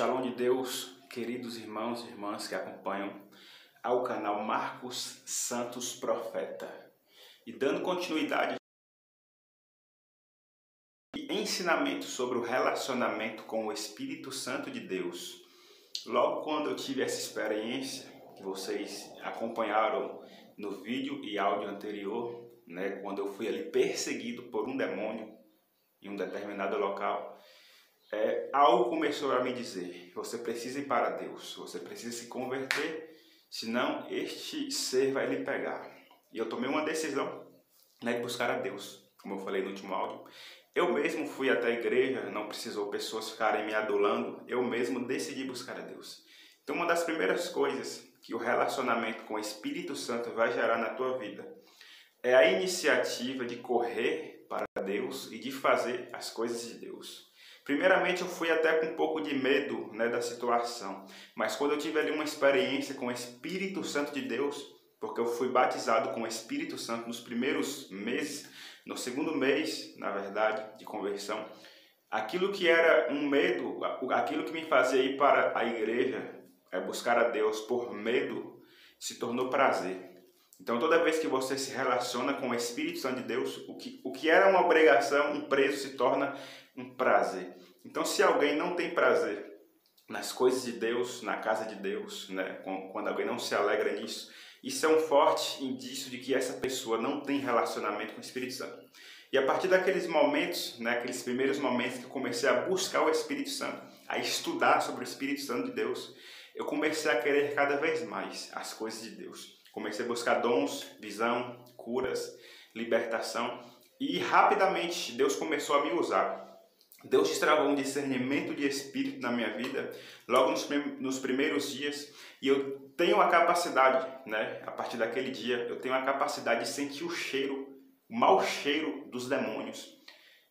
Shalom de Deus, queridos irmãos e irmãs que acompanham ao canal Marcos Santos Profeta. E dando continuidade e ensinamento sobre o relacionamento com o Espírito Santo de Deus. Logo quando eu tive essa experiência, que vocês acompanharam no vídeo e áudio anterior, né, quando eu fui ali perseguido por um demônio em um determinado local, é, algo começou a me dizer: você precisa ir para Deus, você precisa se converter, senão este ser vai lhe pegar. E eu tomei uma decisão né, de buscar a Deus, como eu falei no último áudio. Eu mesmo fui até a igreja, não precisou pessoas ficarem me adulando, eu mesmo decidi buscar a Deus. Então, uma das primeiras coisas que o relacionamento com o Espírito Santo vai gerar na tua vida é a iniciativa de correr para Deus e de fazer as coisas de Deus. Primeiramente, eu fui até com um pouco de medo né, da situação, mas quando eu tive ali uma experiência com o Espírito Santo de Deus, porque eu fui batizado com o Espírito Santo nos primeiros meses, no segundo mês, na verdade, de conversão, aquilo que era um medo, aquilo que me fazia ir para a igreja, é buscar a Deus por medo, se tornou prazer. Então, toda vez que você se relaciona com o Espírito Santo de Deus, o que, o que era uma obrigação, um preço, se torna um prazer. Então, se alguém não tem prazer nas coisas de Deus, na casa de Deus, né, quando alguém não se alegra nisso, isso é um forte indício de que essa pessoa não tem relacionamento com o Espírito Santo. E a partir daqueles momentos, né, aqueles primeiros momentos que eu comecei a buscar o Espírito Santo, a estudar sobre o Espírito Santo de Deus, eu comecei a querer cada vez mais as coisas de Deus. Comecei a buscar dons, visão, curas, libertação e rapidamente Deus começou a me usar. Deus destravou um discernimento de espírito na minha vida logo nos, nos primeiros dias e eu tenho a capacidade, né, a partir daquele dia, eu tenho a capacidade de sentir o cheiro, o mau cheiro dos demônios.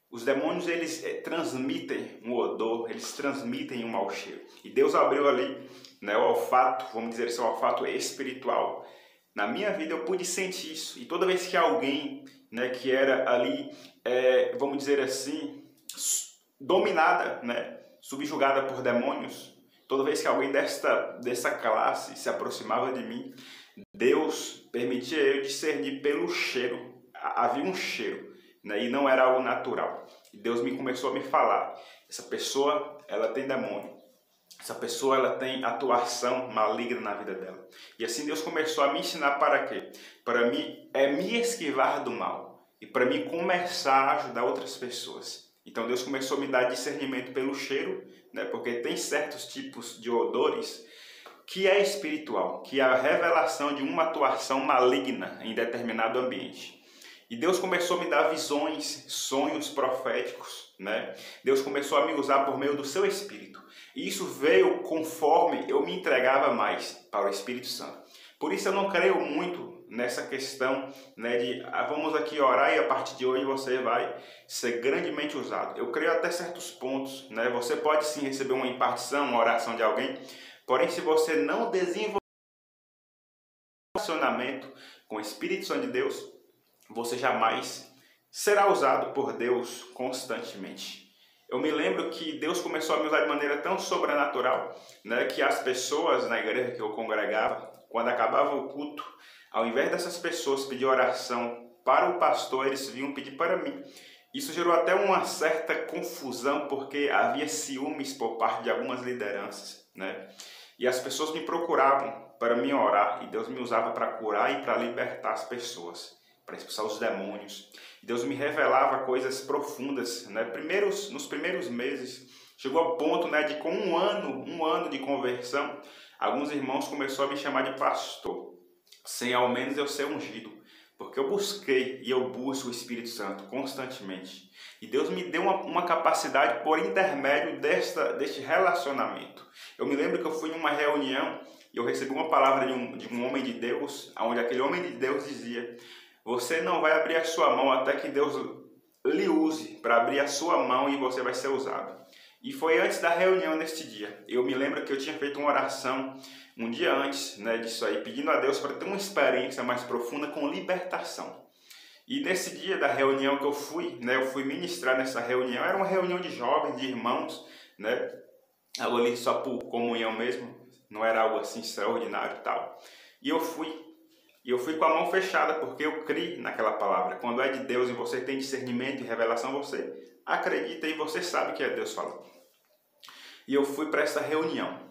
Os demônios eles é, transmitem um odor, eles transmitem um mau cheiro. E Deus abriu ali, né, o olfato, vamos dizer assim, o olfato espiritual na minha vida eu pude sentir isso. E toda vez que alguém né, que era ali, é, vamos dizer assim, dominada, né, subjugada por demônios, toda vez que alguém desta, dessa classe se aproximava de mim, Deus permitia eu discernir pelo cheiro. Havia um cheiro, né, e não era algo natural. Deus me começou a me falar: essa pessoa, ela tem demônio. Essa pessoa ela tem atuação maligna na vida dela. E assim Deus começou a me ensinar para quê? Para mim é me esquivar do mal e para mim começar a ajudar outras pessoas. Então Deus começou a me dar discernimento pelo cheiro, né? Porque tem certos tipos de odores que é espiritual, que é a revelação de uma atuação maligna em determinado ambiente. E Deus começou a me dar visões, sonhos proféticos, né? Deus começou a me usar por meio do seu espírito. E isso veio conforme eu me entregava mais para o Espírito Santo. Por isso eu não creio muito nessa questão né, de ah, vamos aqui orar e a partir de hoje você vai ser grandemente usado. Eu creio até certos pontos. Né? Você pode sim receber uma impartição, uma oração de alguém, porém se você não desenvolver relacionamento com o Espírito Santo de Deus, você jamais será usado por Deus constantemente. Eu me lembro que Deus começou a me usar de maneira tão sobrenatural, né, que as pessoas na igreja que eu congregava, quando acabava o culto, ao invés dessas pessoas pedir oração para o pastor, eles vinham pedir para mim. Isso gerou até uma certa confusão, porque havia ciúmes por parte de algumas lideranças, né? E as pessoas me procuravam para me orar, e Deus me usava para curar e para libertar as pessoas para expulsar os demônios. Deus me revelava coisas profundas, né? Primeiros, nos primeiros meses, chegou ao ponto, né, de com um ano, um ano de conversão, alguns irmãos começaram a me chamar de pastor, sem ao menos eu ser ungido, porque eu busquei e eu busco o Espírito Santo constantemente. E Deus me deu uma, uma capacidade por intermédio desta, deste relacionamento. Eu me lembro que eu fui em uma reunião e eu recebi uma palavra de um, de um homem de Deus, onde aquele homem de Deus dizia: você não vai abrir a sua mão até que Deus lhe use para abrir a sua mão e você vai ser usado. E foi antes da reunião neste dia. Eu me lembro que eu tinha feito uma oração um dia antes né, disso aí, pedindo a Deus para ter uma experiência mais profunda com libertação. E nesse dia da reunião que eu fui, né, eu fui ministrar nessa reunião, era uma reunião de jovens, de irmãos, né, algo ali só por comunhão mesmo, não era algo assim extraordinário e tal. E eu fui. E eu fui com a mão fechada, porque eu criei naquela palavra. Quando é de Deus e você tem discernimento e revelação, você acredita e você sabe que é Deus falando. E eu fui para essa reunião.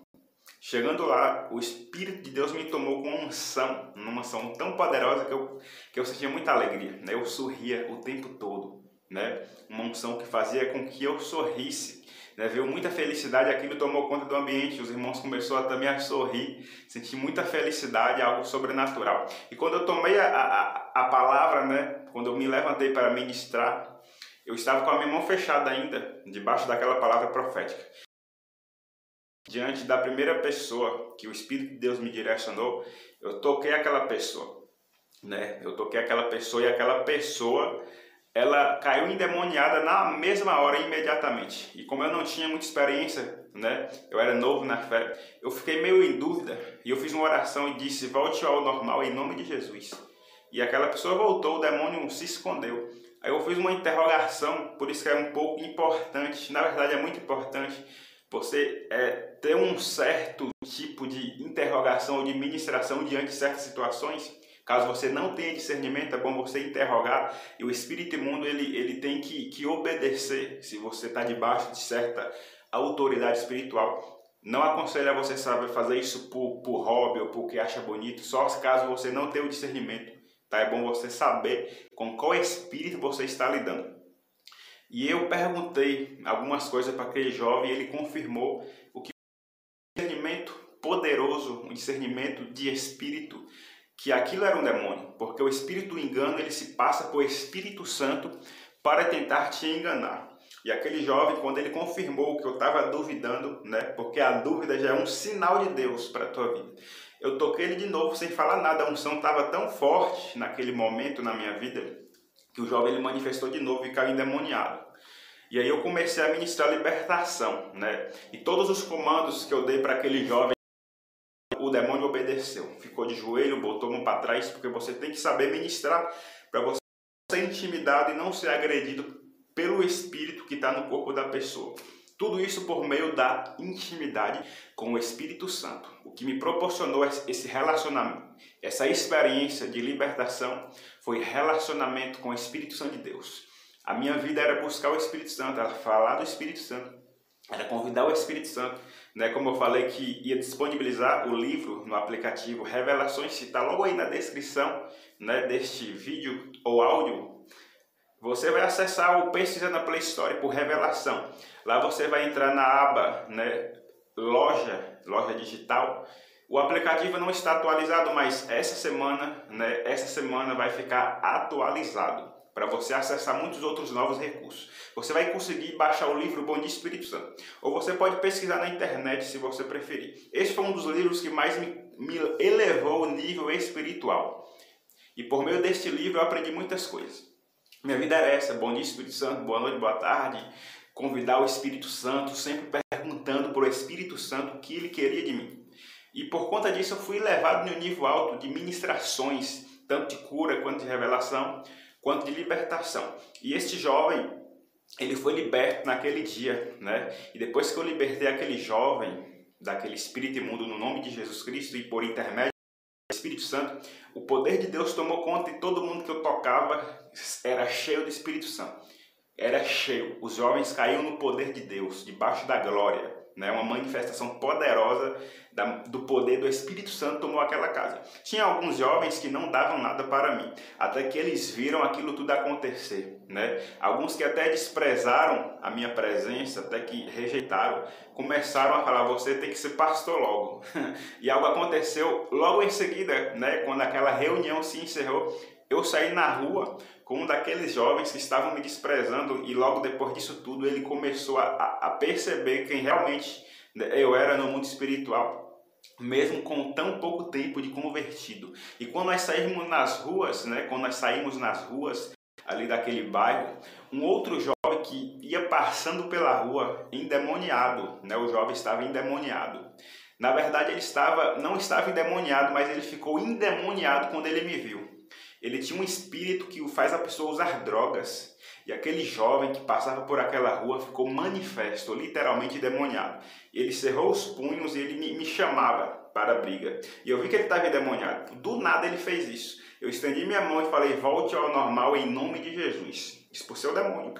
Chegando lá, o Espírito de Deus me tomou com uma unção, uma unção tão poderosa que eu, que eu sentia muita alegria. Né? Eu sorria o tempo todo. Né? Uma unção que fazia com que eu sorrisse. Né? Viu muita felicidade, aquilo tomou conta do ambiente, os irmãos começaram também a sorrir, senti muita felicidade, algo sobrenatural. E quando eu tomei a, a, a palavra, né? quando eu me levantei para ministrar, eu estava com a minha mão fechada ainda, debaixo daquela palavra profética diante da primeira pessoa que o Espírito de Deus me direcionou, eu toquei aquela pessoa, né? Eu toquei aquela pessoa e aquela pessoa ela caiu endemoniada na mesma hora imediatamente. E como eu não tinha muita experiência, né? Eu era novo na fé. Eu fiquei meio em dúvida e eu fiz uma oração e disse: "Volte ao normal em nome de Jesus". E aquela pessoa voltou, o demônio se escondeu. Aí eu fiz uma interrogação, por isso que é um pouco importante, na verdade é muito importante você é, ter um certo tipo de interrogação ou de ministração diante de certas situações. Caso você não tenha discernimento, é bom você interrogar. E o espírito imundo ele, ele tem que, que obedecer se você está debaixo de certa autoridade espiritual. Não aconselho a você saber fazer isso por, por hobby ou porque acha bonito, só caso você não tenha o discernimento. Tá? É bom você saber com qual espírito você está lidando. E eu perguntei algumas coisas para aquele jovem e ele confirmou o que um discernimento poderoso, um discernimento de espírito, que aquilo era um demônio, porque o espírito engano ele se passa por Espírito Santo para tentar te enganar. E aquele jovem, quando ele confirmou que eu estava duvidando, né, porque a dúvida já é um sinal de Deus para a tua vida. Eu toquei ele de novo sem falar nada, a unção estava tão forte naquele momento na minha vida que o jovem ele manifestou de novo e caiu endemoniado. E aí eu comecei a ministrar libertação, né? E todos os comandos que eu dei para aquele jovem, o demônio obedeceu. Ficou de joelho, botou mão para trás, porque você tem que saber ministrar para você ser intimidado e não ser agredido pelo espírito que está no corpo da pessoa. Tudo isso por meio da intimidade com o Espírito Santo. O que me proporcionou esse relacionamento, essa experiência de libertação, foi relacionamento com o Espírito Santo de Deus. A minha vida era buscar o Espírito Santo, era falar do Espírito Santo, era convidar o Espírito Santo. Né? Como eu falei que ia disponibilizar o livro no aplicativo Revelações, está logo aí na descrição né, deste vídeo ou áudio. Você vai acessar o Pesquisa na Play Store por Revelação. Lá você vai entrar na aba né, Loja, Loja Digital. O aplicativo não está atualizado, mas essa semana, né, essa semana vai ficar atualizado para você acessar muitos outros novos recursos. Você vai conseguir baixar o livro Bom Dia Espírito Santo. Ou você pode pesquisar na internet se você preferir. Esse foi um dos livros que mais me, me elevou o nível espiritual. E por meio deste livro eu aprendi muitas coisas. Minha vida era essa, bom dia Espírito Santo, boa noite, boa tarde, convidar o Espírito Santo, sempre perguntando para o Espírito Santo o que ele queria de mim. E por conta disso eu fui levado no nível alto de ministrações, tanto de cura quanto de revelação, quanto de libertação. E este jovem, ele foi liberto naquele dia, né? E depois que eu libertei aquele jovem daquele espírito imundo no nome de Jesus Cristo e por intermédio Espírito Santo, o poder de Deus tomou conta e todo mundo que eu tocava era cheio do Espírito Santo. Era cheio. Os jovens caíam no poder de Deus, debaixo da glória né? uma manifestação poderosa da, do poder do Espírito Santo tomou aquela casa. Tinha alguns jovens que não davam nada para mim, até que eles viram aquilo tudo acontecer. Né? Alguns que até desprezaram a minha presença, até que rejeitaram, começaram a falar: você tem que ser pastor logo. e algo aconteceu logo em seguida, né? quando aquela reunião se encerrou eu saí na rua com um daqueles jovens que estavam me desprezando e logo depois disso tudo ele começou a, a perceber quem realmente né, eu era no mundo espiritual mesmo com tão pouco tempo de convertido. E quando nós saímos nas ruas, né, quando nós saímos nas ruas ali daquele bairro, um outro jovem que ia passando pela rua endemoniado, né, o jovem estava endemoniado. Na verdade, ele estava não estava endemoniado, mas ele ficou endemoniado quando ele me viu. Ele tinha um espírito que faz a pessoa usar drogas. E aquele jovem que passava por aquela rua ficou manifesto, literalmente demoniado. Ele cerrou os punhos e ele me, chamava para a briga. E eu vi que ele estava endemoniado. Do nada ele fez isso. Eu estendi minha mão e falei: volte ao normal em nome de Jesus. Expulsei o demônio.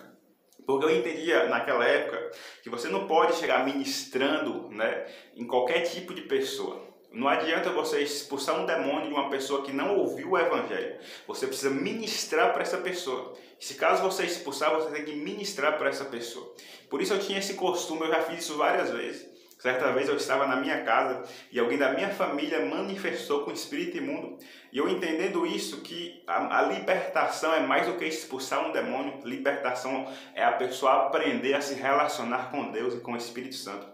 Porque eu entendia naquela época que você não pode chegar ministrando né, em qualquer tipo de pessoa. Não adianta você expulsar um demônio de uma pessoa que não ouviu o evangelho. Você precisa ministrar para essa pessoa. Se caso você expulsar, você tem que ministrar para essa pessoa. Por isso eu tinha esse costume, eu já fiz isso várias vezes. Certa vez eu estava na minha casa e alguém da minha família manifestou com espírito imundo. E eu entendendo isso, que a, a, libertação é mais do que expulsar um demônio, libertação é a pessoa aprender a se relacionar com Deus e com o Espírito Santo.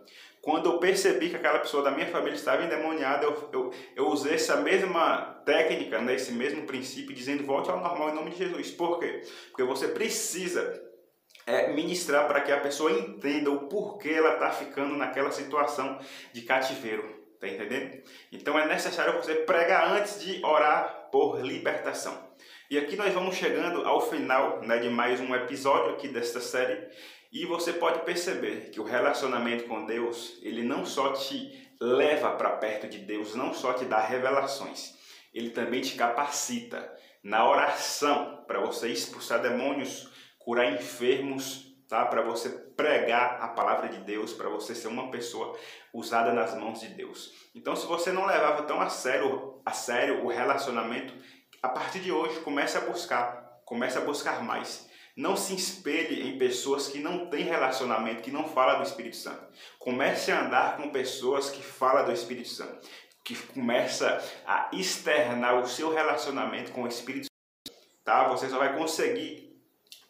Quando eu percebi que aquela pessoa da minha família estava endemoniada, eu, eu, eu usei essa mesma técnica, né, esse mesmo princípio, dizendo volte ao normal em nome de Jesus. Por quê? Porque você precisa é, ministrar para que a pessoa entenda o porquê ela está ficando naquela situação de cativeiro. Tá entendendo? Então é necessário você pregar antes de orar por libertação. E aqui nós vamos chegando ao final né, de mais um episódio aqui desta série e você pode perceber que o relacionamento com Deus, ele não só te leva para perto de Deus, não só te dá revelações, ele também te capacita na oração para você expulsar demônios, curar enfermos, tá? Para você pregar a palavra de Deus, para você ser uma pessoa usada nas mãos de Deus. Então, se você não levava tão a sério, a sério o relacionamento, a partir de hoje comece a buscar, comece a buscar mais. Não se espelhe em pessoas que não têm relacionamento, que não falam do Espírito Santo. Comece a andar com pessoas que falam do Espírito Santo, que começa a externar o seu relacionamento com o Espírito Santo. Tá? Você só vai conseguir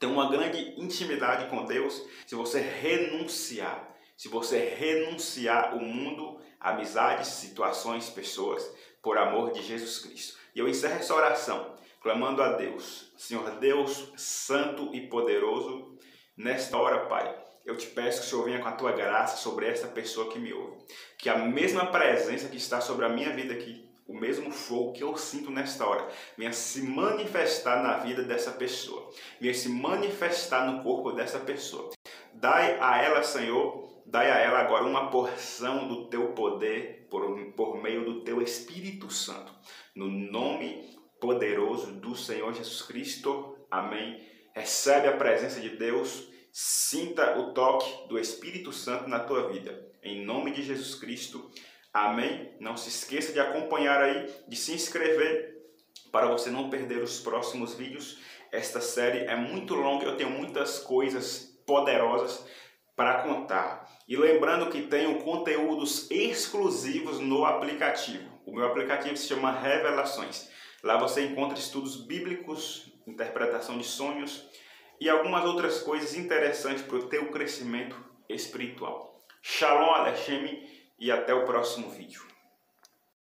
ter uma grande intimidade com Deus se você renunciar. Se você renunciar o mundo, amizades, situações, pessoas, por amor de Jesus Cristo. E eu encerro essa oração clamando a Deus, Senhor Deus santo e poderoso, nesta hora, Pai, eu te peço que o Senhor venha com a tua graça sobre essa pessoa que me ouve. Que a mesma presença que está sobre a minha vida aqui, o mesmo fogo que eu sinto nesta hora, venha se manifestar na vida dessa pessoa, venha se manifestar no corpo dessa pessoa. Dai a ela, Senhor, dai a ela agora uma porção do teu poder por, por meio do teu Espírito Santo. No nome poderoso do Senhor Jesus Cristo. Amém. Recebe a presença de Deus, sinta o toque do Espírito Santo na tua vida. Em nome de Jesus Cristo. Amém. Não se esqueça de acompanhar aí, de se inscrever para você não perder os próximos vídeos. Esta série é muito longa, eu tenho muitas coisas poderosas para contar. E lembrando que tenho conteúdos exclusivos no aplicativo. O meu aplicativo se chama Revelações. Lá você encontra estudos bíblicos, interpretação de sonhos e algumas outras coisas interessantes para o teu crescimento espiritual. Shalom Alechem e até o próximo vídeo.